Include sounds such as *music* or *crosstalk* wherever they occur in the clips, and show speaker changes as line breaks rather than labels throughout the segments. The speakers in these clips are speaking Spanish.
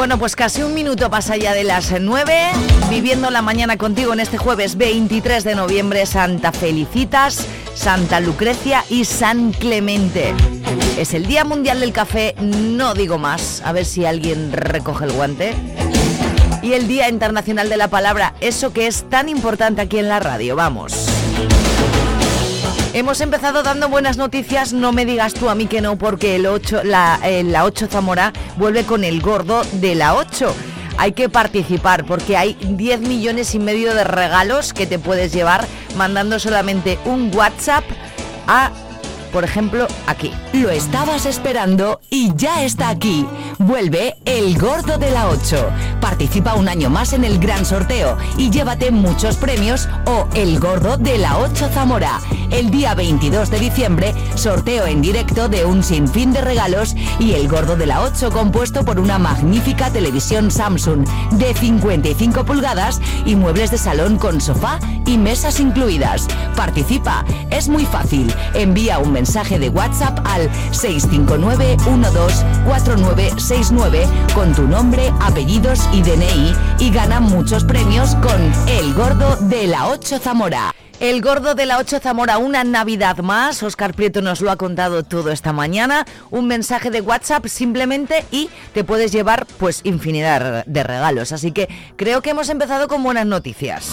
Bueno, pues casi un minuto pasa ya de las 9, viviendo la mañana contigo en este jueves 23 de noviembre, Santa Felicitas, Santa Lucrecia y San Clemente. Es el Día Mundial del Café, no digo más, a ver si alguien recoge el guante. Y el Día Internacional de la Palabra, eso que es tan importante aquí en la radio, vamos. Hemos empezado dando buenas noticias, no me digas tú a mí que no, porque el 8, la, eh, la 8 Zamora vuelve con el gordo de la 8. Hay que participar porque hay 10 millones y medio de regalos que te puedes llevar mandando solamente un WhatsApp a por ejemplo, aquí.
Lo estabas esperando y ya está aquí. Vuelve el Gordo de la 8. Participa un año más en el gran sorteo y llévate muchos premios o el Gordo de la 8 Zamora. El día 22 de diciembre, sorteo en directo de un sinfín de regalos y el Gordo de la 8 compuesto por una magnífica televisión Samsung de 55 pulgadas y muebles de salón con sofá y mesas incluidas. Participa, es muy fácil. Envía un mensaje de WhatsApp al 659-124969 con tu nombre, apellidos y DNI y gana muchos premios con El Gordo de la 8 Zamora.
El gordo de la 8 Zamora, una Navidad más. Oscar Prieto nos lo ha contado todo esta mañana. Un mensaje de WhatsApp simplemente y te puedes llevar pues infinidad de regalos. Así que creo que hemos empezado con buenas noticias.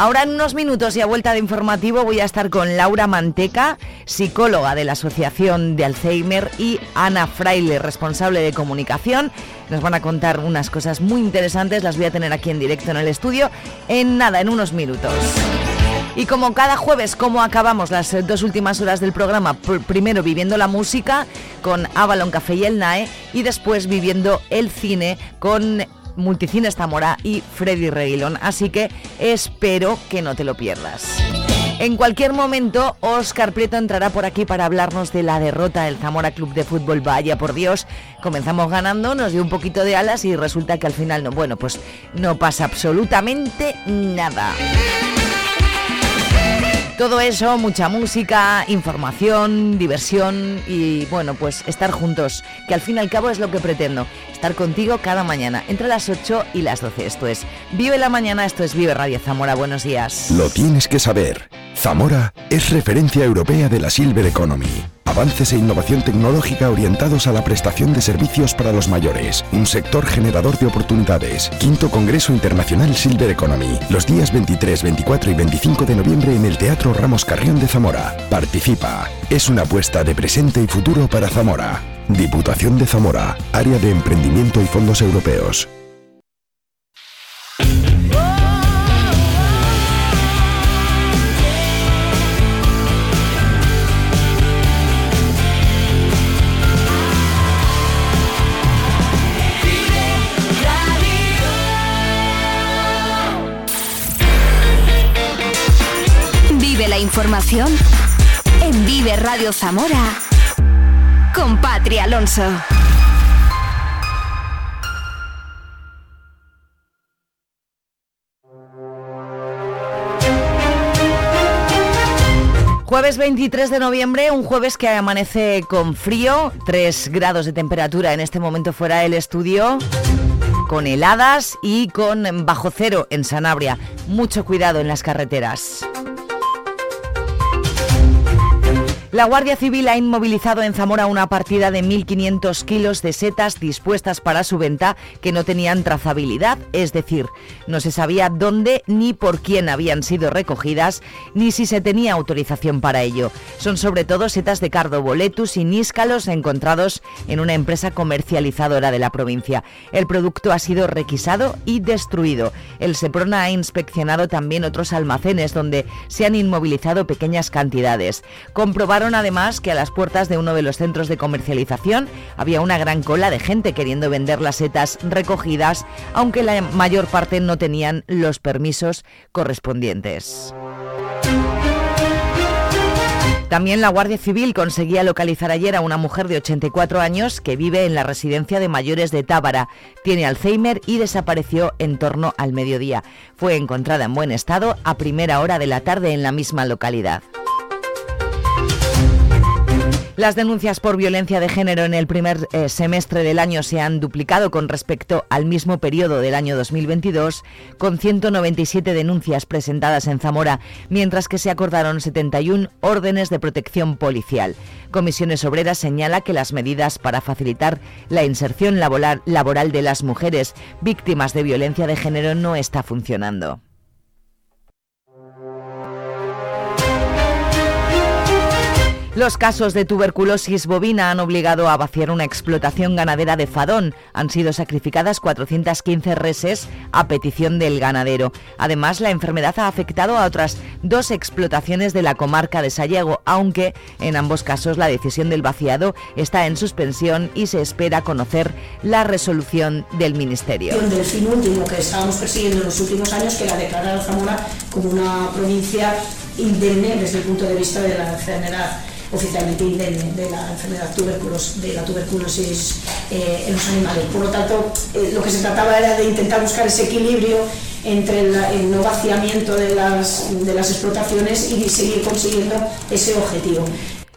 Ahora en unos minutos y a vuelta de informativo voy a estar con Laura Manteca, psicóloga de la Asociación de Alzheimer, y Ana Fraile, responsable de comunicación. Nos van a contar unas cosas muy interesantes, las voy a tener aquí en directo en el estudio en nada, en unos minutos. Y como cada jueves, como acabamos las dos últimas horas del programa, primero viviendo la música con Avalon Café y el NAE y después viviendo el cine con Multicines Zamora y Freddy Reguilón. Así que espero que no te lo pierdas. En cualquier momento, Oscar Prieto entrará por aquí para hablarnos de la derrota del Zamora Club de Fútbol. Vaya por Dios, comenzamos ganando, nos dio un poquito de alas y resulta que al final no. Bueno, pues no pasa absolutamente nada. Todo eso, mucha música, información, diversión y bueno, pues estar juntos, que al fin y al cabo es lo que pretendo, estar contigo cada mañana, entre las 8 y las 12. Esto es Vive la Mañana, esto es Vive Radio Zamora, buenos días.
Lo tienes que saber. Zamora es referencia europea de la Silver Economy. Avances e innovación tecnológica orientados a la prestación de servicios para los mayores. Un sector generador de oportunidades. Quinto Congreso Internacional Silver Economy. Los días 23, 24 y 25 de noviembre en el Teatro Ramos Carrión de Zamora. Participa. Es una apuesta de presente y futuro para Zamora. Diputación de Zamora. Área de Emprendimiento y Fondos Europeos.
Información en Vive Radio Zamora con Patria Alonso.
Jueves 23 de noviembre, un jueves que amanece con frío, 3 grados de temperatura en este momento fuera del estudio, con heladas y con bajo cero en Sanabria. Mucho cuidado en las carreteras. La Guardia Civil ha inmovilizado en Zamora una partida de 1.500 kilos de setas dispuestas para su venta que no tenían trazabilidad, es decir, no se sabía dónde ni por quién habían sido recogidas, ni si se tenía autorización para ello. Son sobre todo setas de cardo, boletus y níscalos encontrados en una empresa comercializadora de la provincia. El producto ha sido requisado y destruido. El Seprona ha inspeccionado también otros almacenes donde se han inmovilizado pequeñas cantidades. Comprobar además que a las puertas de uno de los centros de comercialización había una gran cola de gente queriendo vender las setas recogidas, aunque la mayor parte no tenían los permisos correspondientes. También la Guardia Civil conseguía localizar ayer a una mujer de 84 años que vive en la residencia de mayores de Tábara. Tiene Alzheimer y desapareció en torno al mediodía. Fue encontrada en buen estado a primera hora de la tarde en la misma localidad. Las denuncias por violencia de género en el primer eh, semestre del año se han duplicado con respecto al mismo periodo del año 2022, con 197 denuncias presentadas en Zamora, mientras que se acordaron 71 órdenes de protección policial. Comisiones Obreras señala que las medidas para facilitar la inserción laboral de las mujeres víctimas de violencia de género no está funcionando. Los casos de tuberculosis bovina han obligado a vaciar una explotación ganadera de Fadón. Han sido sacrificadas 415 reses a petición del ganadero. Además, la enfermedad ha afectado a otras dos explotaciones de la comarca de Sallego, aunque en ambos casos la decisión del vaciado está en suspensión y se espera conocer la resolución del Ministerio.
Del fin último que estábamos persiguiendo en los últimos años, que era declarar a Zamora como una provincia indemne desde el punto de vista de la enfermedad oficialmente indemne de la enfermedad tuberculosis, de la tuberculosis eh, en los animales. Por lo tanto, eh, lo que se trataba era de intentar buscar ese equilibrio entre el no vaciamiento de las, de las explotaciones y seguir consiguiendo ese objetivo.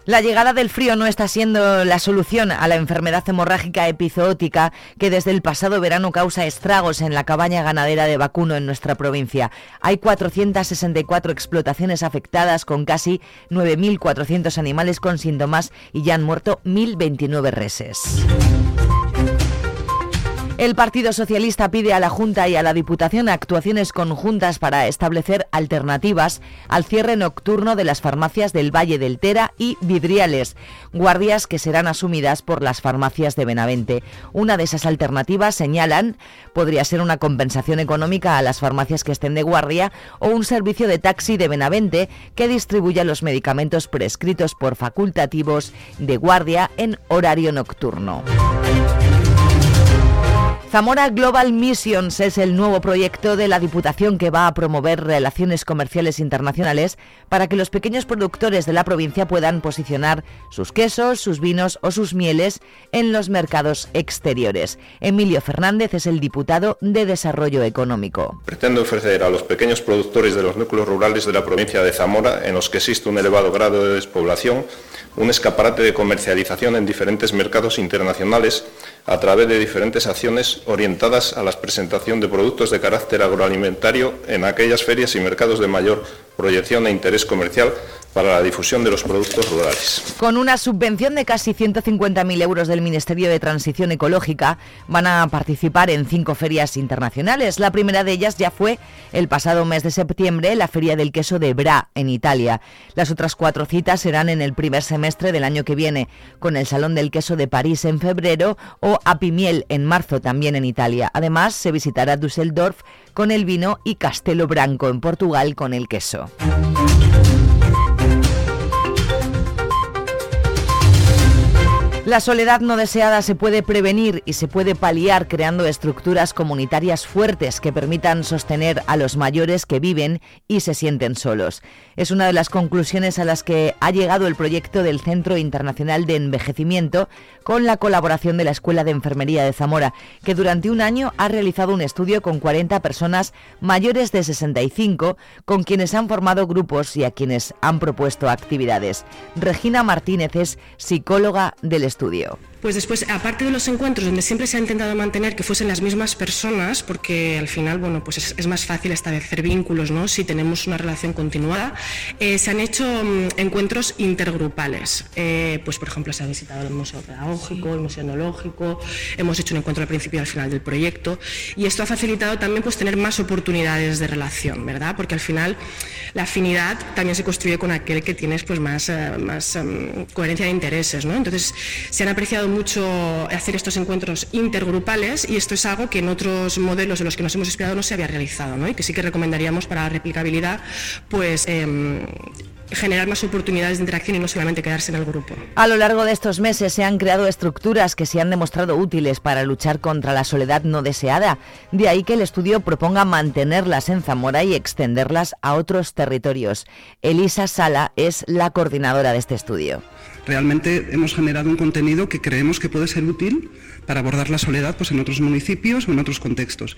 La llegada del frío no está siendo la solución a la enfermedad hemorrágica epizootica que desde el pasado verano causa estragos en la cabaña ganadera de vacuno en nuestra provincia. Hay 464 explotaciones afectadas con casi 9.400 animales con síntomas y ya han muerto 1.029 reses. El Partido Socialista pide a la Junta y a la Diputación actuaciones conjuntas para establecer alternativas al cierre nocturno de las farmacias del Valle del Tera y Vidriales, guardias que serán asumidas por las farmacias de Benavente. Una de esas alternativas, señalan, podría ser una compensación económica a las farmacias que estén de guardia o un servicio de taxi de Benavente que distribuya los medicamentos prescritos por facultativos de guardia en horario nocturno. Zamora Global Missions es el nuevo proyecto de la Diputación que va a promover relaciones comerciales internacionales para que los pequeños productores de la provincia puedan posicionar sus quesos, sus vinos o sus mieles en los mercados exteriores. Emilio Fernández es el diputado de Desarrollo Económico.
Pretende ofrecer a los pequeños productores de los núcleos rurales de la provincia de Zamora, en los que existe un elevado grado de despoblación, un escaparate de comercialización en diferentes mercados internacionales a través de diferentes acciones orientadas a la presentación de productos de carácter agroalimentario en aquellas ferias y mercados de mayor proyección e interés comercial para la difusión de los productos rurales.
Con una subvención de casi 150.000 euros del Ministerio de Transición Ecológica, van a participar en cinco ferias internacionales. La primera de ellas ya fue el pasado mes de septiembre, la Feria del Queso de Bra, en Italia. Las otras cuatro citas serán en el primer semestre del año que viene, con el Salón del Queso de París en febrero o Apimiel en marzo también en Italia. Además, se visitará Düsseldorf con el vino y Castelo Branco en Portugal con el queso. La soledad no deseada se puede prevenir y se puede paliar creando estructuras comunitarias fuertes que permitan sostener a los mayores que viven y se sienten solos. Es una de las conclusiones a las que ha llegado el proyecto del Centro Internacional de Envejecimiento con la colaboración de la Escuela de Enfermería de Zamora, que durante un año ha realizado un estudio con 40 personas mayores de 65 con quienes han formado grupos y a quienes han propuesto actividades. Regina Martínez es psicóloga del estudio estudio.
Pues después, aparte de los encuentros donde siempre se ha intentado mantener que fuesen las mismas personas, porque al final, bueno, pues es, más fácil establecer vínculos, ¿no? Si tenemos una relación continuada, eh, se han hecho mm, encuentros intergrupales. Eh, pues, por ejemplo, se ha visitado el Museo Pedagógico, el Museo Etnológico, hemos hecho un encuentro al principio y al final del proyecto, y esto ha facilitado también pues tener más oportunidades de relación, ¿verdad? Porque al final la afinidad también se construye con aquel que tienes pues más, eh, más em, coherencia de intereses, ¿no? Entonces, se han apreciado mucho hacer estos encuentros intergrupales y esto es algo que en otros modelos de los que nos hemos inspirado no se había realizado ¿no? y que sí que recomendaríamos para la replicabilidad pues em, generar más oportunidades de interacción y no solamente quedarse en el grupo.
A lo largo de estos meses se han creado estructuras que se han demostrado útiles para luchar contra la soledad no deseada. De ahí que el estudio proponga mantenerlas en Zamora y extenderlas a otros territorios. Elisa Sala es la coordinadora de este estudio.
Realmente hemos generado un contenido que creemos que puede ser útil para abordar la soledad pues, en otros municipios o en otros contextos.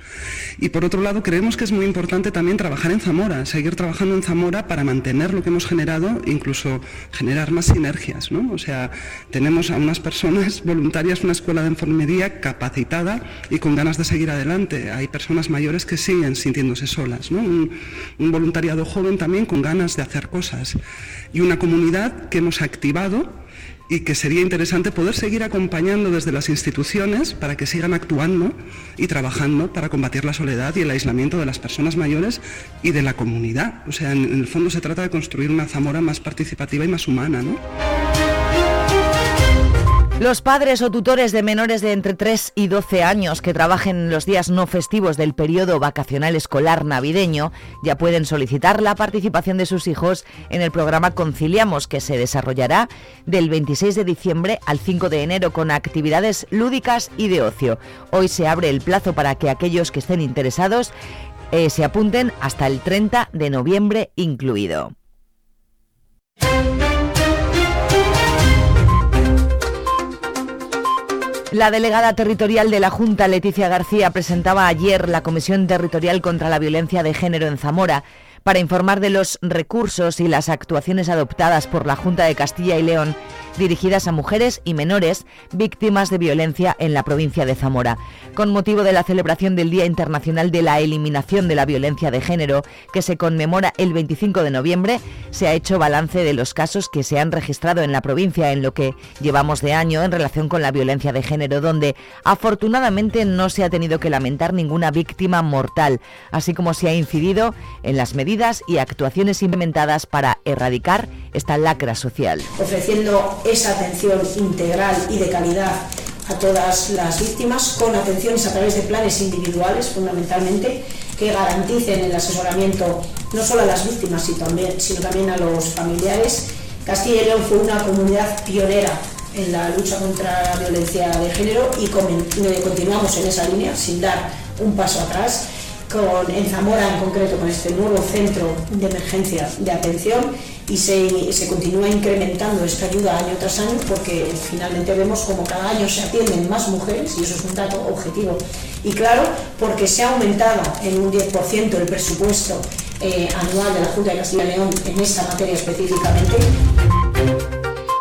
Y por otro lado, creemos que es muy importante también trabajar en Zamora, seguir trabajando en Zamora para mantener lo que hemos generado, incluso generar más sinergias. ¿no? O sea, tenemos a unas personas *laughs* voluntarias, una escuela de enfermería capacitada y con ganas de seguir adelante. Hay personas mayores que siguen sintiéndose solas. ¿no? Un voluntariado joven también con ganas de hacer cosas. Y una comunidad que hemos activado y que sería interesante poder seguir acompañando desde las instituciones para que sigan actuando y trabajando para combatir la soledad y el aislamiento de las personas mayores y de la comunidad. O sea, en, el fondo se trata de construir una Zamora más participativa y más humana, ¿no?
Los padres o tutores de menores de entre 3 y 12 años que trabajen en los días no festivos del periodo vacacional escolar navideño ya pueden solicitar la participación de sus hijos en el programa Conciliamos que se desarrollará del 26 de diciembre al 5 de enero con actividades lúdicas y de ocio. Hoy se abre el plazo para que aquellos que estén interesados eh, se apunten hasta el 30 de noviembre incluido. La delegada territorial de la Junta, Leticia García, presentaba ayer la Comisión Territorial contra la Violencia de Género en Zamora para informar de los recursos y las actuaciones adoptadas por la Junta de Castilla y León dirigidas a mujeres y menores víctimas de violencia en la provincia de Zamora. Con motivo de la celebración del Día Internacional de la Eliminación de la Violencia de Género, que se conmemora el 25 de noviembre, se ha hecho balance de los casos que se han registrado en la provincia en lo que llevamos de año en relación con la violencia de género, donde afortunadamente no se ha tenido que lamentar ninguna víctima mortal, así como se ha incidido en las medidas y actuaciones implementadas para erradicar esta lacra social.
Esa atención integral y de calidad a todas las víctimas, con atenciones a través de planes individuales fundamentalmente, que garanticen el asesoramiento no solo a las víctimas, sino también, a los familiares. Castilla y León fue una comunidad pionera en la lucha contra la violencia de género y continuamos en esa línea sin dar un paso atrás. Con, en Zamora en concreto con este nuevo centro de emergencia de atención y se, se, continúa incrementando esta ayuda año tras año porque finalmente vemos como cada año se atienden más mujeres y eso es un dato objetivo. Y claro, porque se ha aumentado en un 10% el presupuesto eh, anual de la Junta de Castilla y León en esta materia específicamente.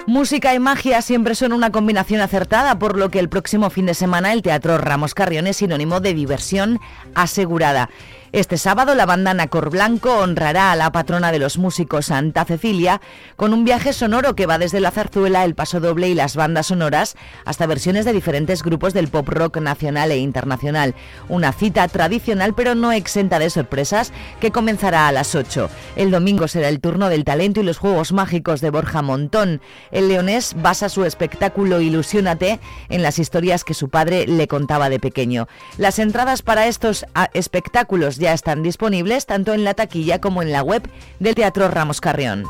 Música y magia siempre son una combinación acertada, por lo que el próximo fin de semana el Teatro Ramos Carrión es sinónimo de diversión asegurada. Este sábado la banda Nacor Blanco honrará a la patrona de los músicos Santa Cecilia con un viaje sonoro que va desde la zarzuela, el paso doble y las bandas sonoras hasta versiones de diferentes grupos del pop rock nacional e internacional. Una cita tradicional pero no exenta de sorpresas que comenzará a las 8. El domingo será el turno del talento y los juegos mágicos de Borja Montón. El leonés basa su espectáculo Ilusiónate en las historias que su padre le contaba de pequeño. Las entradas para estos ah, espectáculos ya están disponibles tanto en la taquilla como en la web del Teatro Ramos Carrión.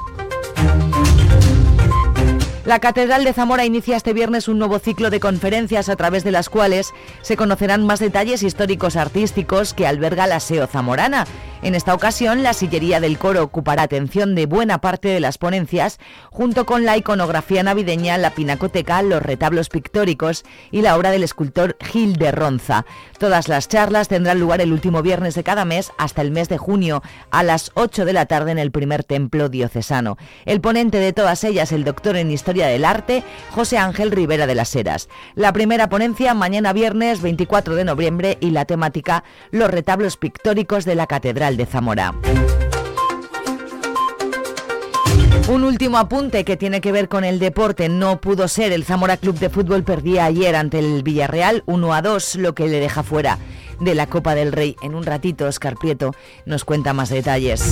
La Catedral de Zamora inicia este viernes un nuevo ciclo de conferencias a través de las cuales se conocerán más detalles históricos artísticos que alberga la SEO zamorana. En esta ocasión, la sillería del coro ocupará atención de buena parte de las ponencias, junto con la iconografía navideña, la pinacoteca, los retablos pictóricos y la obra del escultor Gil de Ronza. Todas las charlas tendrán lugar el último viernes de cada mes hasta el mes de junio, a las 8 de la tarde en el primer templo diocesano. El ponente de todas ellas, el doctor en historia del Arte, José Ángel Rivera de las Heras. La primera ponencia mañana viernes 24 de noviembre y la temática Los retablos pictóricos de la Catedral de Zamora. Un último apunte que tiene que ver con el deporte. No pudo ser. El Zamora Club de Fútbol perdía ayer ante el Villarreal 1 a 2, lo que le deja fuera de la Copa del Rey. En un ratito, Oscar Prieto nos cuenta más detalles.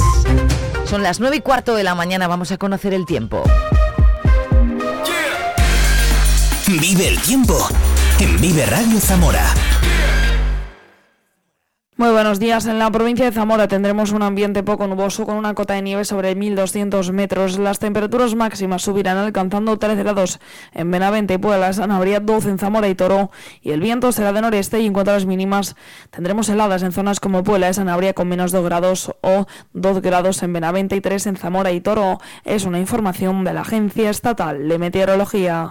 Son las 9 y cuarto de la mañana. Vamos a conocer el tiempo.
Vive el tiempo en Vive Radio Zamora.
Muy buenos días. En la provincia de Zamora tendremos un ambiente poco nuboso con una cota de nieve sobre 1.200 metros. Las temperaturas máximas subirán alcanzando 13 grados en Benavente y Puebla, Sanabria 12 en Zamora y Toro y el viento será de noreste y en cuanto a las mínimas tendremos heladas en zonas como Puebla Sanabria con menos 2 grados o 2 grados en Benavente y 3 en Zamora y Toro. Es una información de la Agencia Estatal de Meteorología.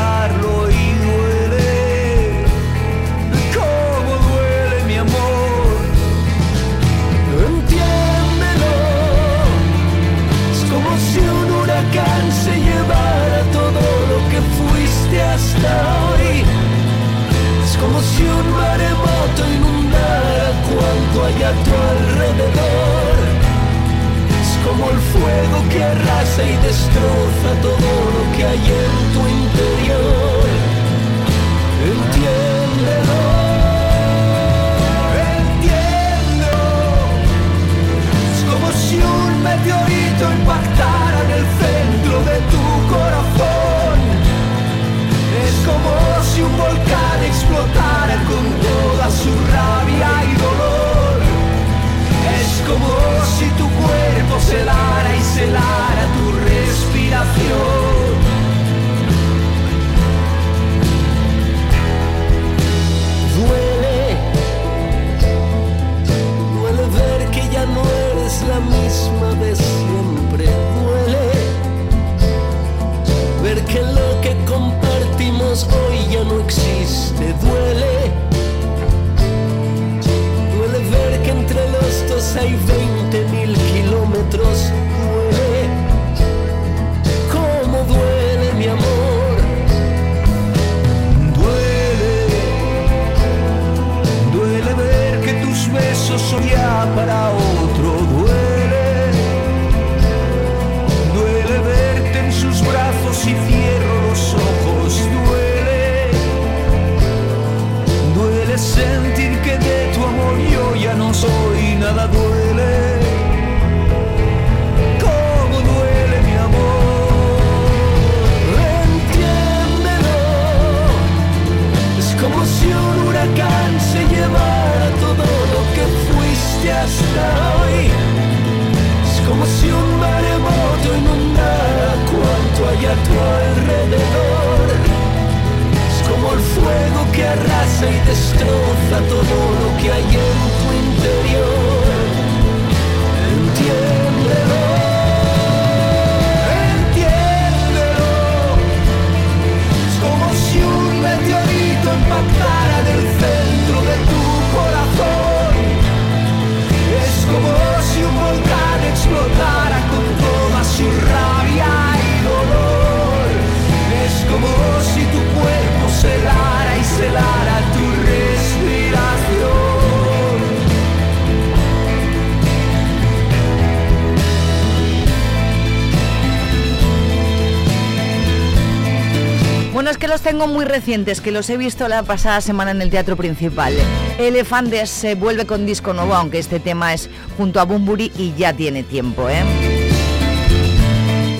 que
los he visto la pasada semana en el teatro principal. Elefantes se vuelve con disco nuevo, aunque este tema es junto a Bumburi y ya tiene tiempo, ¿eh?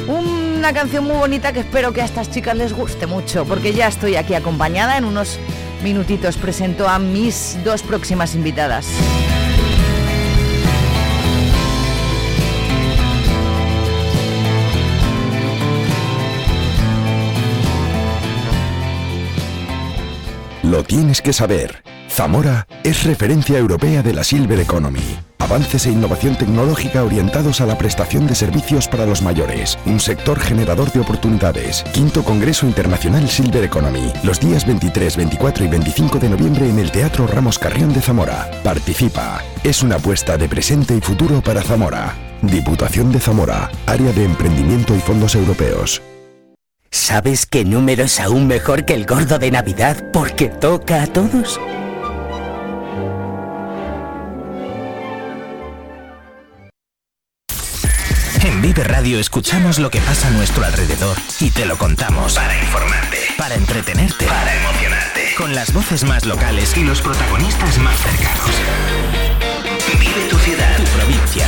Una canción muy bonita que espero que a estas chicas les guste mucho, porque ya estoy aquí acompañada. En unos minutitos presento a mis dos próximas invitadas.
Lo tienes que saber. Zamora es referencia europea de la Silver Economy. Avances e innovación tecnológica orientados a la prestación de servicios para los mayores. Un sector generador de oportunidades. Quinto Congreso Internacional Silver Economy. Los días 23, 24 y 25 de noviembre en el Teatro Ramos Carrión de Zamora. Participa. Es una apuesta de presente y futuro para Zamora. Diputación de Zamora. Área de Emprendimiento y Fondos Europeos.
¿Sabes qué número es aún mejor que el gordo de Navidad porque toca a todos? En Vive Radio escuchamos lo que pasa a nuestro alrededor y te lo contamos. Para informarte, para entretenerte, para emocionarte. Con las voces más locales y los protagonistas más cercanos. Vive tu ciudad, tu provincia.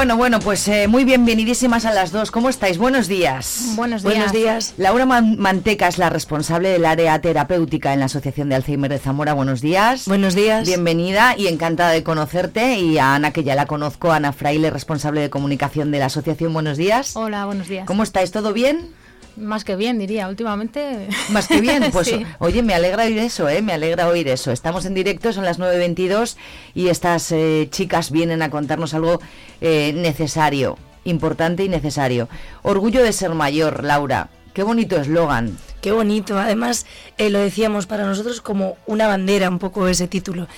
Bueno, bueno, pues eh, muy bienvenidísimas a las dos. ¿Cómo estáis? Buenos días.
Buenos días.
Buenos días. Laura Man- Manteca es la responsable del área terapéutica en la Asociación de Alzheimer de Zamora. Buenos días.
Buenos días.
Bienvenida y encantada de conocerte. Y a Ana, que ya la conozco, Ana Fraile, responsable de comunicación de la asociación. Buenos días.
Hola, buenos días.
¿Cómo estáis? ¿Todo bien?
Más que bien, diría. Últimamente.
Más que bien, *laughs* pues
Sí.
oye, me alegra oír eso, ¿eh? Me alegra oír eso. Estamos en directo, son las 9.22 y estas eh, chicas vienen a contarnos algo eh, necesario, importante y necesario. Orgullo de ser mayor, Laura. Qué bonito eslogan.
Qué bonito. Además, eh, lo decíamos para nosotros como una bandera, un poco ese título.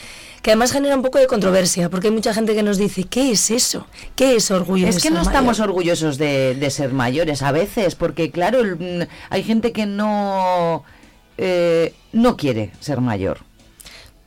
Que además genera un poco de controversia, porque hay mucha gente que nos dice, ¿qué es eso? ¿Qué es orgullo?
Es
de
que
ser
no estamos
mayor?".
orgullosos de, de ser mayores a veces, porque claro, el- mm, hay gente que no, eh, no quiere ser mayor.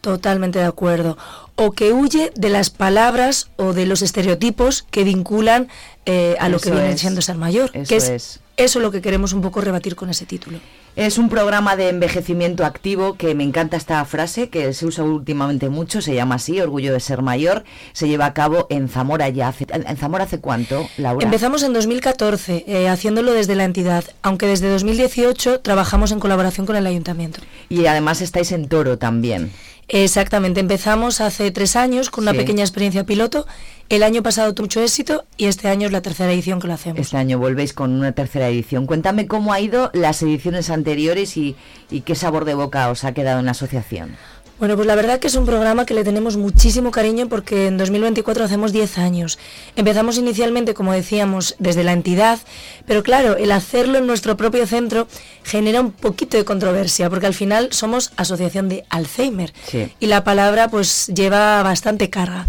Totalmente de acuerdo. O que huye de las palabras o de los estereotipos que vinculan eh, a lo que viene
es.
siendo ser mayor.
Eso
que es,
es.
eso lo que queremos un poco rebatir con ese título.
Es un programa de envejecimiento activo que me encanta esta frase que se usa últimamente mucho, se llama así, Orgullo de ser mayor, se lleva a cabo en Zamora ya hace, ¿en Zamora hace cuánto, Laura?
Empezamos en 2014 eh, haciéndolo desde la entidad, aunque desde 2018 trabajamos en colaboración con el ayuntamiento.
Y además estáis en Toro también.
Exactamente, empezamos hace tres años con una
Sí.
pequeña experiencia piloto. El año pasado tuvo mucho éxito y este año es la tercera edición que lo hacemos.
Este año volvéis con una tercera edición. Cuéntame cómo ha ido las ediciones anteriores y, y qué sabor de boca os ha quedado en la asociación.
Bueno, pues la verdad que es un programa que le tenemos muchísimo cariño porque en 2024 hacemos 10 años. Empezamos inicialmente, como decíamos, desde la entidad, pero claro, el hacerlo en nuestro propio centro genera un poquito de controversia porque al final somos asociación de Alzheimer
Sí.
y la palabra pues lleva bastante carga.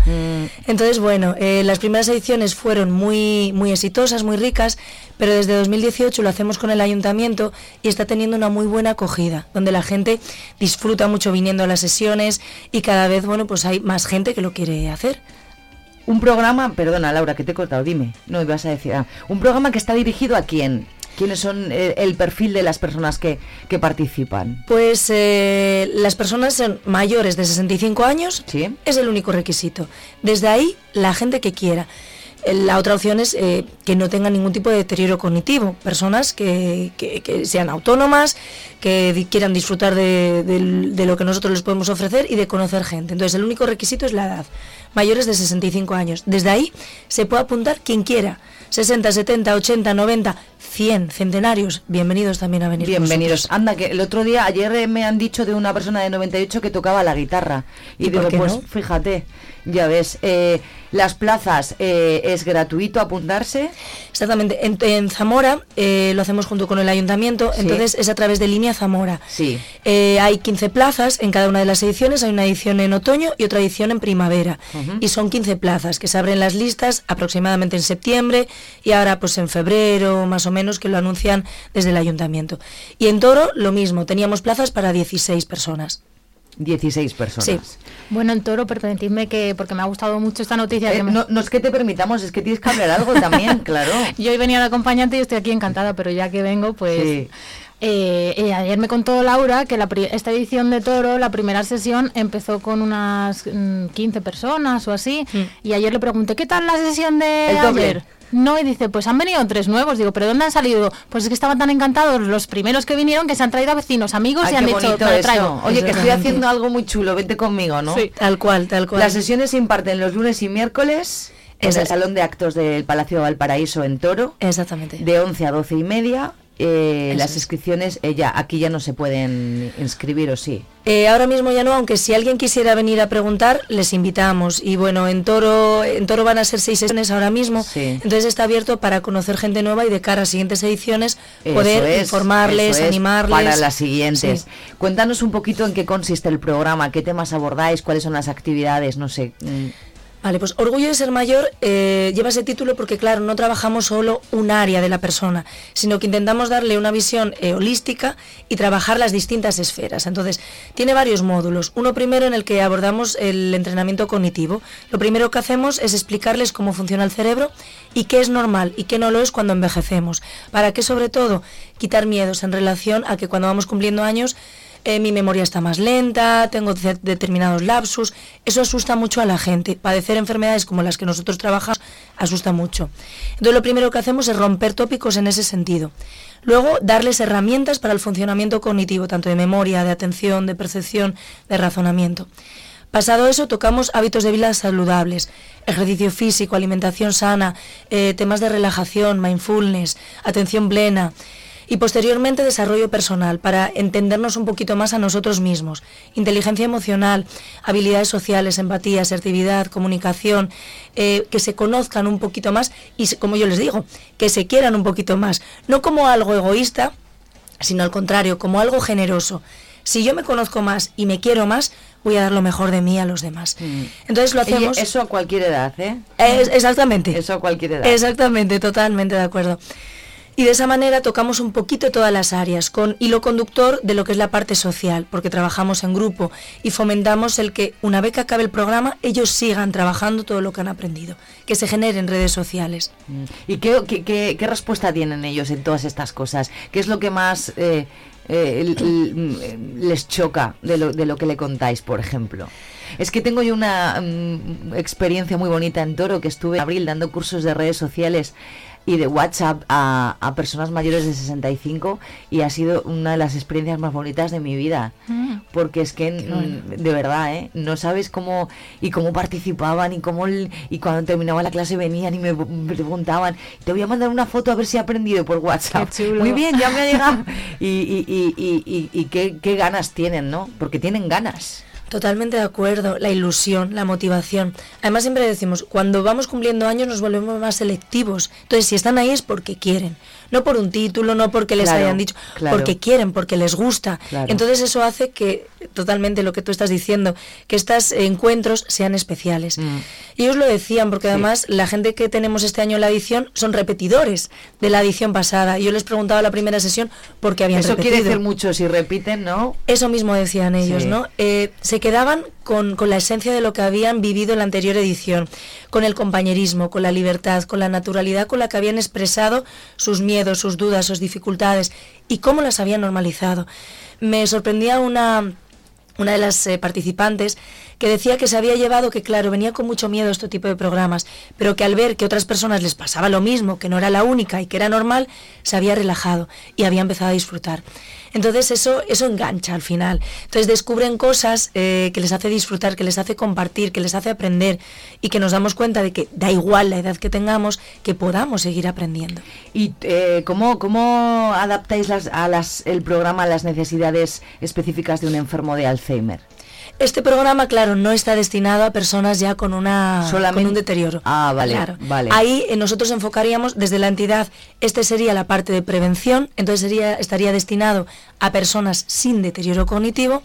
Entonces, bueno, eh, las primeras ediciones fueron muy, muy exitosas, muy ricas, pero desde 2018 lo hacemos con el ayuntamiento y está teniendo una muy buena acogida, donde la gente disfruta mucho viniendo a las sesiones y cada vez, bueno, pues hay más gente que lo quiere hacer.
Un programa, perdona Laura, que te he cortado, dime, no ibas a decir, ah, un programa que está dirigido a quién, quiénes son eh, el perfil de las personas que, que participan.
Pues eh, las personas son mayores de 65 años es el único requisito. Desde ahí, la gente que quiera. Eh, La otra opción es eh, que no tengan ningún tipo de deterioro cognitivo. Personas que, sean autónomas, que quieran disfrutar de, de lo que nosotros les podemos ofrecer y de conocer gente. Entonces, el único requisito es la edad. Mayores de 65 años. Desde ahí se puede apuntar quien quiera. 60, 70, 80, 90, 100 centenarios, bienvenidos también a venir.
Bienvenidos. Anda, que el otro día, ayer eh, me han dicho de una persona de 98 que tocaba la guitarra. Y,
¿Y
digo, pues
no?
fíjate, ya ves, eh, las plazas, eh, ¿es gratuito apuntarse?
Exactamente. En, en Zamora eh, lo hacemos junto con el ayuntamiento,
Sí.
entonces es a través de línea Zamora.
Sí.
Eh, hay 15 plazas en cada una de las ediciones, hay una edición en otoño y otra edición en primavera. Y son 15 plazas que se abren las listas aproximadamente en septiembre y ahora pues en febrero más o menos que lo anuncian desde el ayuntamiento. Y en Toro lo mismo, teníamos plazas para 16 personas.
16 personas.
Sí.
Bueno, en Toro, permitidme que, porque me ha gustado mucho esta noticia.
Eh,
que me-
no, no es que te permitamos, es que tienes que hablar algo también, *laughs* claro.
Yo hoy venía de acompañante y estoy aquí encantada, pero ya que vengo, pues...
Sí.
Eh, eh, ayer me contó Laura que la pri- esta edición de Toro, la primera sesión, empezó con unas mm, 15 personas o así. Y ayer le pregunté, ¿qué tal la sesión de
El doble.
ayer? No, y dice, pues han venido tres nuevos. Digo, ¿pero dónde han salido? Pues es que estaban tan encantados los primeros que vinieron que se han traído a vecinos, amigos
Ay,
y han dicho, "Me lo
eso.
traigo".
Oye, que estoy haciendo algo muy chulo, vente conmigo, ¿no?
Sí.
Tal cual, tal cual.
Las sesiones se imparten los lunes y miércoles en el Salón de Actos del Palacio de Valparaíso en Toro,
Exactamente.
de 11 a 12 y media. Eh, las
es.
inscripciones, eh, ya, aquí ya no se pueden inscribir, ¿o sí?
Eh, ahora mismo ya no, aunque si alguien quisiera venir a preguntar, les invitamos. Y bueno, en Toro, en Toro van a ser seis sesiones ahora mismo,
Sí.
entonces está abierto para conocer gente nueva y de cara a siguientes ediciones poder
es,
informarles,
es,
animarles.
Para las siguientes.
Sí.
Cuéntanos un poquito en qué consiste el programa, qué temas abordáis, cuáles son las actividades, no sé. mm,
Vale, pues Orgullo de ser mayor eh, lleva ese título porque, claro, no trabajamos solo un área de la persona, sino que intentamos darle una visión eh, holística y trabajar las distintas esferas. Entonces, tiene varios módulos. Uno primero en el que abordamos el entrenamiento cognitivo. Lo primero que hacemos es explicarles cómo funciona el cerebro y qué es normal y qué no lo es cuando envejecemos. Para que, sobre todo, quitar miedos en relación a que cuando vamos cumpliendo años eh, mi memoria está más lenta, tengo determinados lapsus, eso asusta mucho a la gente. Padecer enfermedades como las que nosotros trabajamos asusta mucho. Entonces lo primero que hacemos es romper tópicos en ese sentido. Luego darles herramientas para el funcionamiento cognitivo, tanto de memoria, de atención, de percepción, de razonamiento. Pasado eso, tocamos hábitos de vida saludables, ejercicio físico, alimentación sana, eh, temas de relajación, mindfulness, atención plena y posteriormente desarrollo personal para entendernos un poquito más a nosotros mismos, inteligencia emocional, habilidades sociales, empatía, asertividad, comunicación, eh, que se conozcan un poquito más y, como yo les digo, que se quieran un poquito más, no como algo egoísta, sino al contrario, como algo generoso. Si yo me conozco más y me quiero más, voy a dar lo mejor de mí a los demás. Entonces lo hacemos...
eso a cualquier edad, ¿eh?
Es- exactamente.
Eso a cualquier edad.
Exactamente, totalmente de acuerdo. Y de esa manera tocamos un poquito todas las áreas, con hilo conductor de lo que es la parte social, porque trabajamos en grupo y fomentamos el que una vez que acabe el programa ellos sigan trabajando todo lo que han aprendido, que se generen redes sociales.
Mm. ¿Y qué, qué- qué- respuesta tienen ellos en todas estas cosas? ¿Qué es lo que más eh, eh, el- les choca de lo, de lo que le contáis, por ejemplo? Es que tengo yo una mm, experiencia muy bonita en Toro, que estuve en abril dando cursos de redes sociales y de WhatsApp a, a personas mayores de 65 y ha sido una de las experiencias más bonitas de mi vida. Porque es que mm, de verdad ¿eh? no sabes cómo y cómo participaban y cómo el- y cuando terminaba la clase venían y me preguntaban te voy a mandar una foto a ver si he aprendido por WhatsApp
Qué chulo.
muy bien ya me ha llegado. Y, *laughs* y, y, y, y- y qué, qué ganas tienen no porque tienen ganas
Totalmente de acuerdo, la ilusión, la motivación. Además siempre decimos, cuando vamos cumpliendo años nos volvemos más selectivos. Entonces, si están ahí es porque quieren, no por un título, no porque les
Claro,
hayan dicho,
claro.
porque quieren, porque les gusta.
Claro.
Entonces eso hace que totalmente lo que tú estás diciendo, que estos encuentros sean especiales.
Mm.
Y ellos lo decían porque además la gente que tenemos este año en la edición son repetidores de la edición pasada. Y yo les preguntaba en la primera sesión por qué habían
eso
repetido.
quiere decir mucho si repiten no
Eso mismo decían ellos,
Sí.
¿no? Eh, se quedaban con, con la esencia de lo que habían vivido en la anterior edición, con el compañerismo, con la libertad, con la naturalidad con la que habían expresado sus sus dudas, sus dificultades y cómo las habían normalizado. Me sorprendía una, una de las eh, participantes que decía que se había llevado, que claro, venía con mucho miedo a este tipo de programas, pero que al ver que otras personas les pasaba lo mismo, que no era la única y que era normal, se había relajado y había empezado a disfrutar. Entonces eso, eso engancha al final. Entonces descubren cosas eh, que les hace disfrutar, que les hace compartir, que les hace aprender y que nos damos cuenta de que da igual la edad que tengamos, que podamos seguir aprendiendo.
¿Y eh, ¿cómo, cómo adaptáis las, a las, el programa a las necesidades específicas de un enfermo de Alzheimer?
Este programa, claro, no está destinado a personas ya con una
Solamente-
con un deterioro.
Ah, vale,
Claro.
vale.
Ahí eh, nosotros enfocaríamos desde la entidad, este sería la parte de prevención, entonces sería estaría destinado a personas sin deterioro cognitivo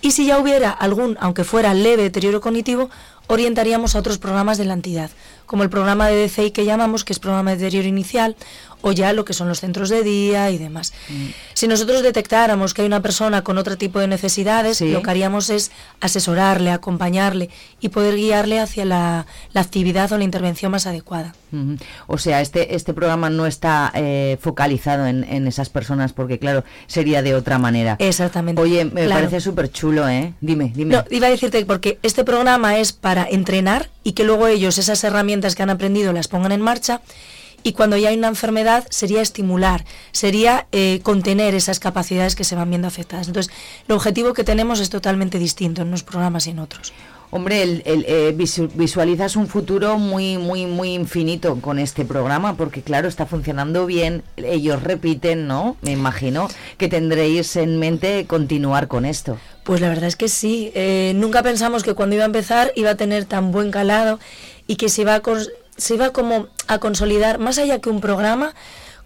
y si ya hubiera algún, aunque fuera leve deterioro cognitivo, orientaríamos a otros programas de la entidad, como el programa de DCI que llamamos, que es programa de deterioro inicial, o ya lo que son los centros de día y demás.
Mm.
Si nosotros detectáramos que hay una persona con otro tipo de necesidades,
Sí.
lo que haríamos es asesorarle, acompañarle y poder guiarle hacia la, la actividad o la intervención más adecuada.
O sea, este, este programa no está eh, focalizado en, en esas personas porque, claro, sería de otra manera.
Exactamente.
Oye, me
Claro.
parece súper chulo, ¿eh? Dime, dime.
No, iba a decirte porque este programa es para entrenar y que luego ellos esas herramientas que han aprendido las pongan en marcha y cuando ya hay una enfermedad sería estimular, sería eh, contener esas capacidades que se van viendo afectadas. Entonces, el objetivo que tenemos es totalmente distinto en unos programas y en otros.
Hombre, el, eh, visu- visualizas un futuro muy, muy, muy infinito con este programa, porque claro, está funcionando bien. Ellos repiten, ¿no? Me imagino que tendréis en mente continuar con esto.
Pues la verdad es que sí. Eh, nunca pensamos que cuando iba a empezar iba a tener tan buen calado y que se iba a, se iba como a consolidar, más allá que un programa,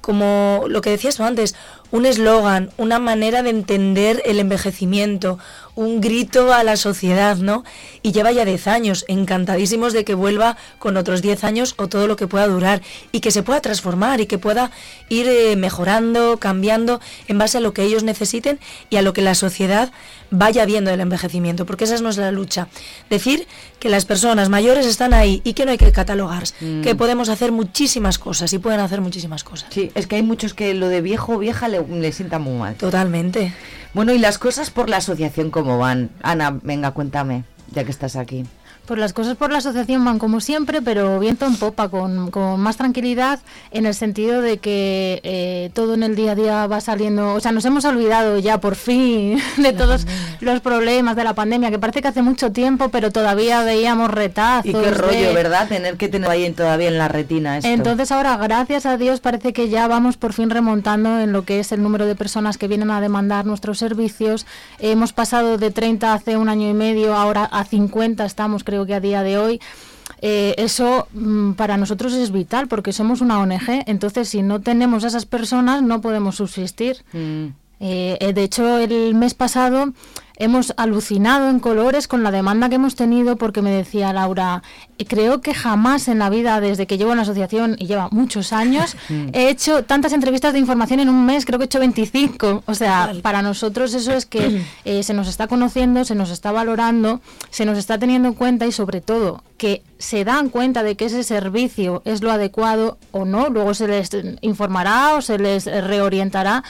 como lo que decías tú antes, un eslogan, una manera de entender el envejecimiento, un grito a la sociedad, ¿no? Y lleva ya 10 años, encantadísimos de que vuelva con otros 10 años o todo lo que pueda durar y que se pueda transformar y que pueda ir eh, mejorando, cambiando en base a lo que ellos necesiten y a lo que la sociedad vaya viendo del envejecimiento, porque esa es nuestra lucha. Decir que las personas mayores están ahí y que no hay que catalogar,
Mm.
que podemos hacer muchísimas cosas y pueden hacer muchísimas cosas.
Sí, es que hay muchos que lo de viejo o vieja le, le sienta muy mal.
Totalmente.
Bueno, y las cosas por la asociación, ¿cómo van? Ana, venga, cuéntame, ya que estás aquí.
Pues las cosas por la asociación van como siempre, pero viento en popa, con, con más tranquilidad, en el sentido de que eh, todo en el día a día va saliendo, o sea, nos hemos olvidado ya por fin *laughs* de todos los problemas de la pandemia, que parece que hace mucho tiempo, pero todavía veíamos retazos.
Y qué rollo,
de-
¿verdad? Tener que tener ahí todavía en la retina esto.
Entonces ahora, gracias a Dios, parece que ya vamos por fin remontando en lo que es el número de personas que vienen a demandar nuestros servicios. Hemos pasado de 30 hace un año y medio, ahora a 50 estamos, creo que a día de hoy. Eh, eso mm, para nosotros es vital porque somos una ONG, entonces si no tenemos a esas personas no podemos subsistir.
Mm.
Eh, eh, de hecho, el mes pasado hemos alucinado en colores con la demanda que hemos tenido porque me decía Laura, eh, creo que jamás en la vida, desde que llevo en la asociación y lleva muchos años, *laughs*
Mm.
he hecho tantas entrevistas de información en un mes, creo que he hecho 25. O sea, para nosotros eso es que *clears throat* eh, se nos está conociendo, se nos está valorando, se nos está teniendo en cuenta y sobre todo que se dan cuenta de que ese servicio es lo adecuado o no, luego se les informará o se les reorientará,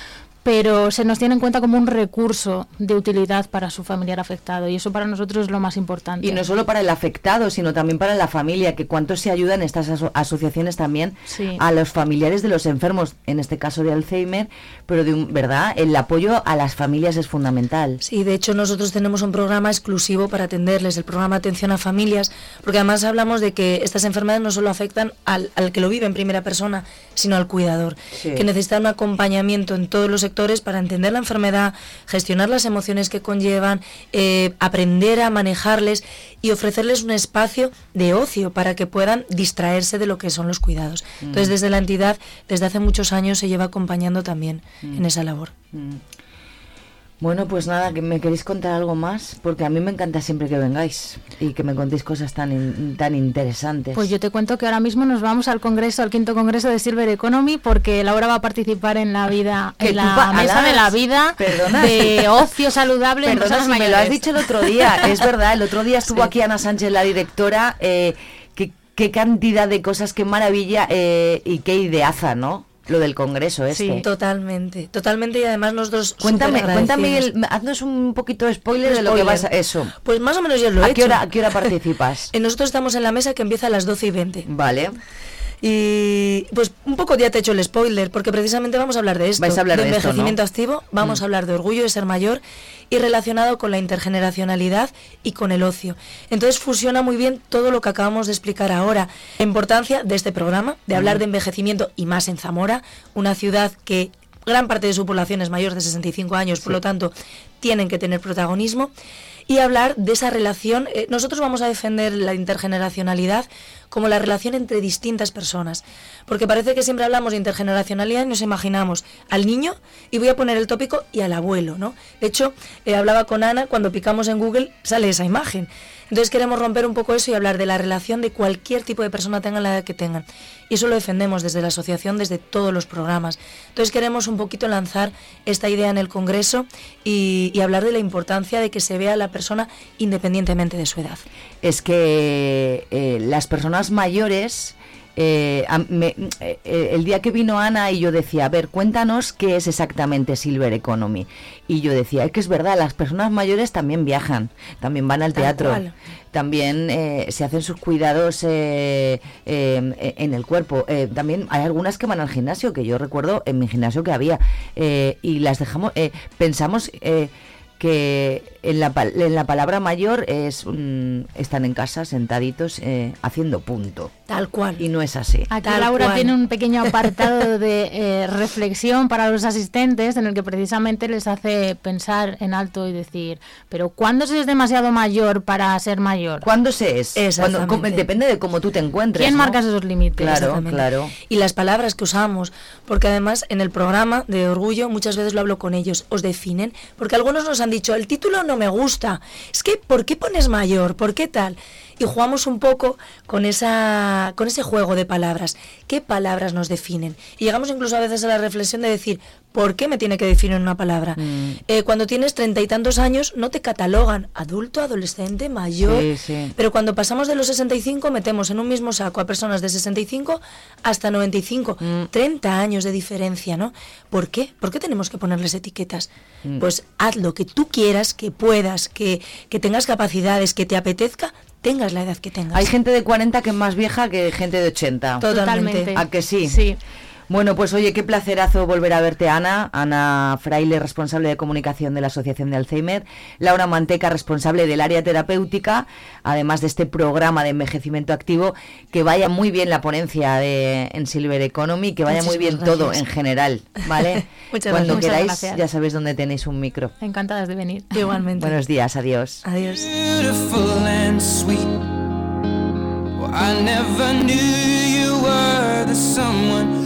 pero se nos tiene en cuenta como un recurso de utilidad para su familiar afectado y eso para nosotros es lo más importante.
Y no solo para el afectado, sino también para la familia, que cuánto se ayudan estas aso- asociaciones también
Sí.
a los familiares de los enfermos, en este caso de Alzheimer, pero de un, ¿verdad? El apoyo a las familias es fundamental.
Sí, de hecho nosotros tenemos un programa exclusivo para atenderles, el programa Atención a Familias, porque además hablamos de que estas enfermedades no solo afectan al, al que lo vive en primera persona, sino al cuidador,
Sí.
que necesita un acompañamiento en todos los sectores para entender la enfermedad, gestionar las emociones que conllevan, eh, aprender a manejarles y ofrecerles un espacio de ocio para que puedan distraerse de lo que son los cuidados. Entonces
Mm.
desde la entidad, desde hace muchos años, se lleva acompañando también
Mm.
en esa labor.
Mm. Bueno, pues nada, que me queréis contar algo más, porque a mí me encanta siempre que vengáis y que me contéis cosas tan in- tan interesantes.
Pues yo te cuento que ahora mismo nos vamos al congreso, al quinto congreso de Silver Economy, porque Laura va a participar en la vida, en la mesa de la vida,
perdona.
de ocio saludable. en
Perdona
personas
si me lo has dicho el otro día, es verdad, el otro día estuvo aquí Ana Sánchez, la directora, eh, qué, qué cantidad de cosas, qué maravilla eh, y qué ideaza, ¿no? Lo del congreso este.
Totalmente, totalmente y además nosotros
Cuéntame, cuéntame, el- haznos un poquito de spoiler de lo que
Spoiler.
vas a... Eso.
Pues más o menos ya lo he
¿A qué
hecho.
hora, a qué hora participas? *laughs*
Eh, Nosotros estamos en la mesa que empieza a las 12 y 20.
Vale.
Y pues un poco ya te he hecho el spoiler, porque precisamente vamos a hablar de esto.
Vais a hablar de
envejecimiento
¿no?
activo, vamos
Mm.
a hablar de orgullo de ser mayor y relacionado con la intergeneracionalidad y con el ocio. Entonces fusiona muy bien todo lo que acabamos de explicar ahora. La importancia de este programa, de hablar
Mm.
de envejecimiento y más en Zamora, una ciudad que gran parte de su población es mayor de 65 años, por lo tanto, tienen que tener protagonismo. Y hablar de esa relación. eh, nosotros vamos a defender la intergeneracionalidad como la relación entre distintas personas. Porque parece que siempre hablamos de intergeneracionalidad y nos imaginamos al niño, y voy a poner el tópico, y al abuelo, ¿no? De hecho, eh, hablaba con Ana, cuando picamos en Google sale esa imagen. Entonces queremos romper un poco eso y hablar de la relación de cualquier tipo de persona tengan la edad que tengan. Y eso lo defendemos desde la asociación, desde todos los programas. Entonces queremos un poquito lanzar esta idea en el Congreso y, hablar de la importancia de que se vea a la persona independientemente de su edad.
Es que eh, las personas mayores... eh, me- eh, eh, el día que vino Ana y yo decía, a ver, cuéntanos qué es exactamente Silver Economy. Y yo decía, es que es verdad, las personas mayores también viajan, también van al
Tal
teatro,
cual.
también eh, se hacen sus cuidados eh, eh, en el cuerpo. Eh, también hay algunas que van al gimnasio, que yo recuerdo en mi gimnasio que había, eh, y las dejamos, eh, pensamos eh, que en la, pal- en la palabra mayor es mm, están en casa sentaditos eh, haciendo punto.
Tal cual.
Y no es así.
Aquí
Tal
Laura
cual.
tiene un pequeño apartado de eh, reflexión para los asistentes en el que precisamente les hace pensar en alto y decir, pero ¿cuándo se es demasiado mayor para ser mayor?
¿Cuándo se es? Cuando-
Exactamente.
como- depende de cómo tú te encuentres.
¿Quién
¿no?
marca esos límites?
Claro, claro.
Y las palabras que usamos, porque además en el programa de orgullo muchas veces lo hablo con ellos, os definen, porque algunos nos han dicho, el título no me gusta, es que ¿por qué pones mayor? ¿Por qué tal? Y jugamos un poco con, esa, con ese juego de palabras. ¿Qué palabras nos definen? Y llegamos incluso a veces a la reflexión de decir, ¿por qué me tiene que definir una palabra?
Mm.
Eh, cuando tienes treinta y tantos años no te catalogan adulto, adolescente, mayor.
Sí, sí.
Pero cuando pasamos de los 65 metemos en un mismo saco a personas de 65 hasta 95,
Mm.
30 años de diferencia, ¿no? ¿Por qué? ¿Por qué tenemos que ponerles etiquetas?
Mm.
Pues haz lo que tú quieras, que puedas, que, que tengas capacidades, que te apetezca, tengas la edad que tengas.
Hay gente de 40 que es más vieja que gente de 80.
Totalmente.
¿A que sí?
Sí.
Bueno, pues oye, qué placerazo volver a verte, Ana. Ana Fraile, responsable de comunicación de la Asociación de Alzheimer. Laura Manteca, responsable del área terapéutica, además de este programa de envejecimiento activo. Que vaya muy bien la ponencia de, en Silver Economy, que vaya muy bien todo en general, ¿vale? *laughs*
Muchas
Cuando
gracias.
queráis,
gracias.
ya sabéis dónde tenéis un micro.
Encantadas de venir.
Igualmente.
Buenos días, adiós.
Adiós.
beautiful and sweet. Well, I never knew you were the someone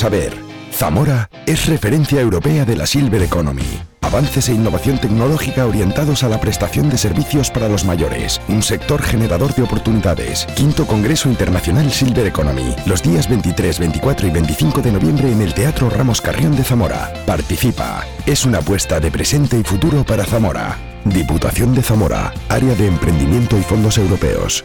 saber. Zamora es referencia europea de la Silver Economy. Avances e innovación tecnológica orientados a la prestación de servicios para los mayores. Un sector generador de oportunidades. Quinto Congreso Internacional Silver Economy. Los días 23, 24 y 25 de noviembre en el Teatro Ramos Carrión de Zamora. Participa. Es una apuesta de presente y futuro para Zamora. Diputación de Zamora. Área de Emprendimiento y Fondos Europeos.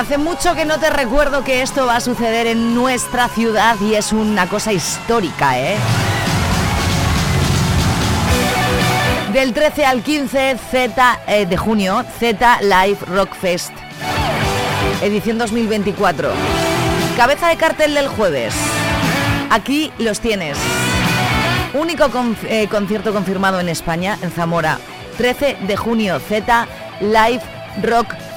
Hace mucho que no te recuerdo que esto va a suceder en nuestra ciudad y es una cosa histórica, ¿eh? Del 13 al 15 Z eh, de junio, Z Live Rock Fest. Edición 2024. Cabeza de cartel del jueves. Aquí los tienes. Único eh, concierto confirmado en España, en Zamora. 13 de junio, Z Live Rock Fest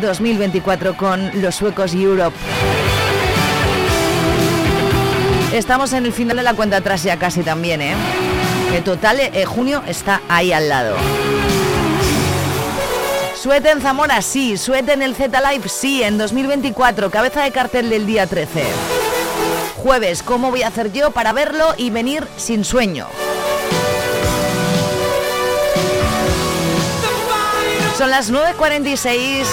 2024 con los suecos Europe. Estamos en el final de la cuenta atrás ya casi también, ¿eh? En total, eh, junio está ahí al lado. Suete en Zamora, sí. Suete en el Z Live, sí. En 2024, cabeza de cartel del día 13. Jueves, ¿cómo voy a hacer yo para verlo y venir sin sueño? Son las 9.46.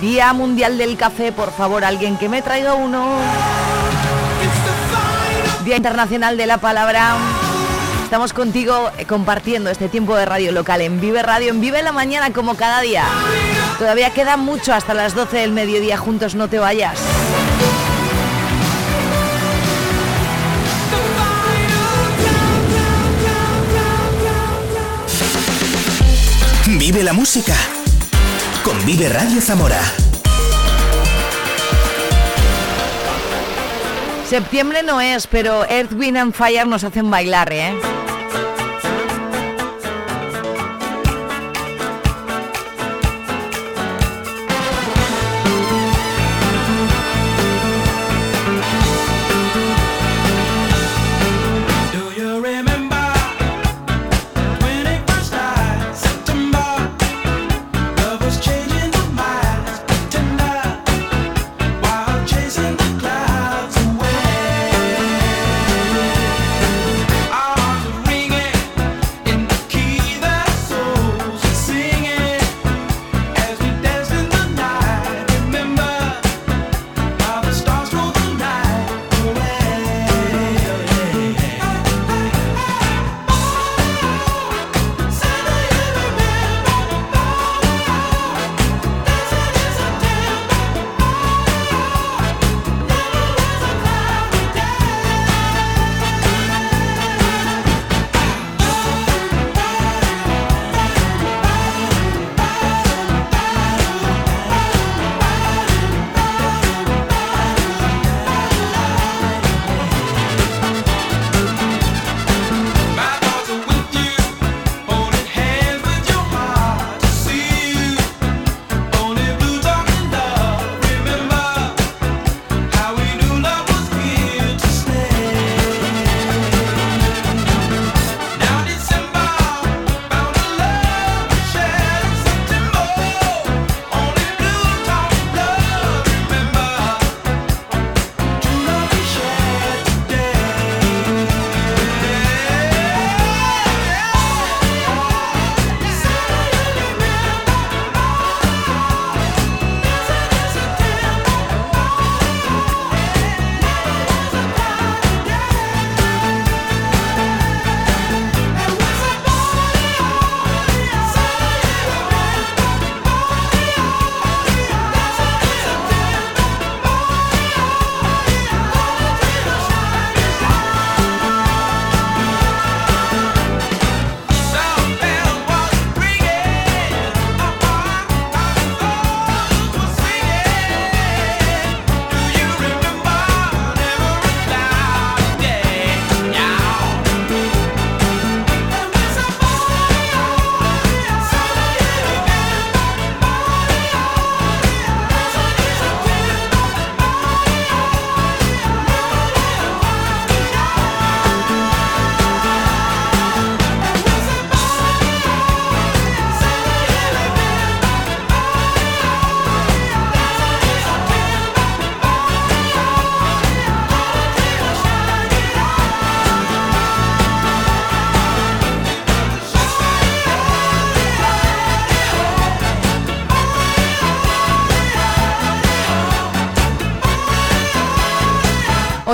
Día Mundial del Café, por favor, alguien que me traiga uno. Día Internacional de la Palabra.
Estamos contigo eh, compartiendo este tiempo de radio local en Vive Radio, en Vive la Mañana como cada día. Todavía queda mucho hasta las 12 del mediodía, juntos no te vayas.
Vive la música con Vive Radio Zamora.
Septiembre no es, pero Earth, Wind and Fire nos hacen bailar, ¿eh?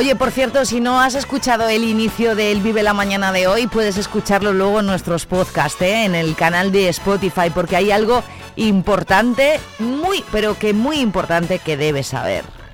Oye, por cierto, si no has escuchado el inicio del Vive la Mañana de hoy, puedes escucharlo luego en nuestros podcasts, ¿eh? en el canal de Spotify, porque hay algo importante, muy, pero que muy importante que debes saber.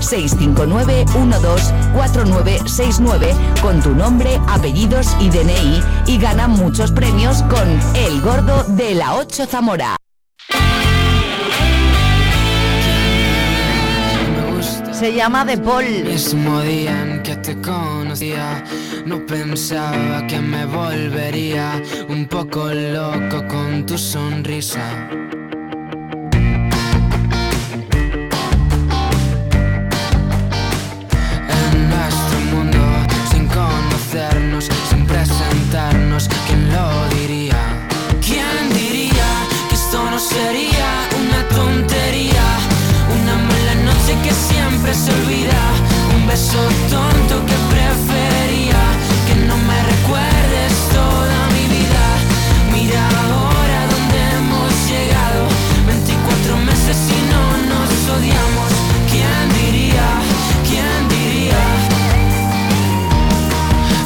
659-124969 con tu nombre, apellidos y DNI y gana muchos premios con El Gordo de la 8 Zamora.
Se llama The Paul.
mismo día en que te conocía, no pensaba que me volvería un poco loco con tu sonrisa. beso tonto que prefería que no me recuerdes toda mi vida. Mira ahora dónde hemos llegado. 24 meses y no nos odiamos. ¿Quién diría? ¿Quién diría?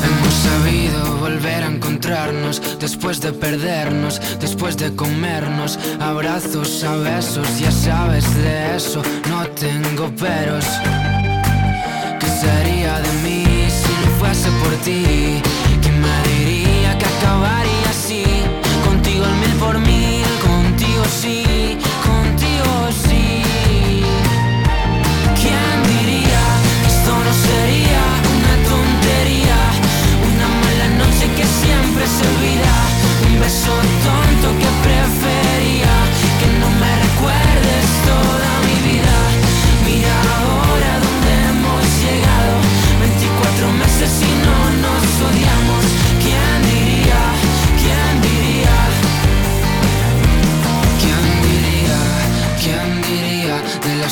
Hemos sabido volver a encontrarnos después de perdernos, después de comernos. Abrazos a besos, ya sabes de eso. No tengo peros. ¿Qué sería de mí si no fuese por ti? ¿Quién me diría que acabaría así? Contigo el mil por mil, contigo sí, contigo sí. ¿Quién diría que esto no sería una tontería? Una mala noche que siempre se olvida. Un beso tonto que prefería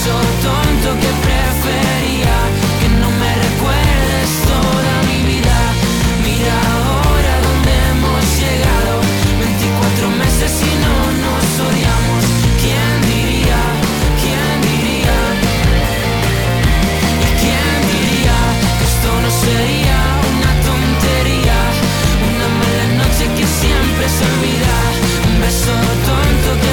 Beso tonto que prefería que no me recuerdes toda mi vida. Mira ahora dónde hemos llegado. 24 meses y no nos odiamos. ¿Quién diría? ¿Quién diría? ¿Y quién diría que esto no sería una tontería? Una mala noche que siempre se olvida. Un beso tonto que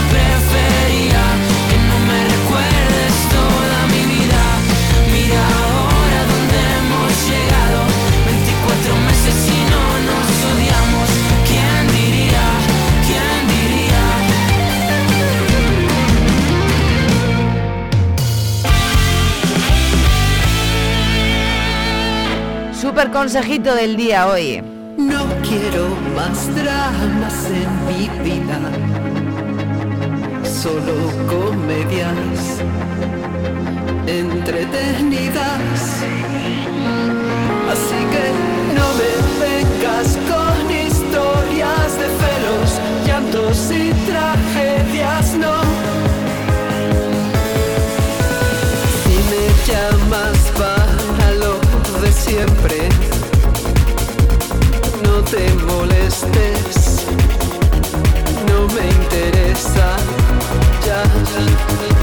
Super consejito del día hoy.
No quiero más dramas en mi vida, solo comedias entretenidas. Así que no me vengas con historias de celos, llantos y tragedias, no. Si me llamas no te molestes, no me interesa ya.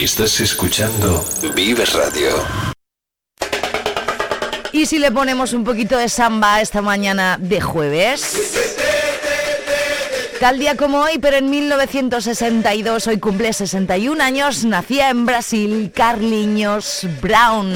Estás escuchando Vive Radio.
Y si le ponemos un poquito de samba esta mañana de jueves.
Tal día como hoy, pero en 1962, hoy cumple 61 años, nacía en Brasil Carlinhos Brown.